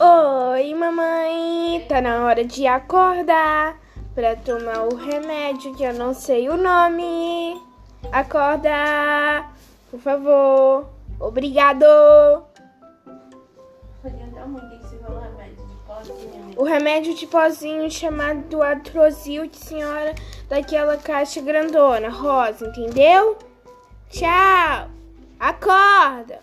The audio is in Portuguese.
Oi, mamãe. Tá na hora de acordar pra tomar o remédio que eu não sei o nome. Acorda, por favor. Obrigado. O remédio de pozinho chamado Atrozil de senhora daquela caixa grandona, rosa, entendeu? Tchau. Acorda.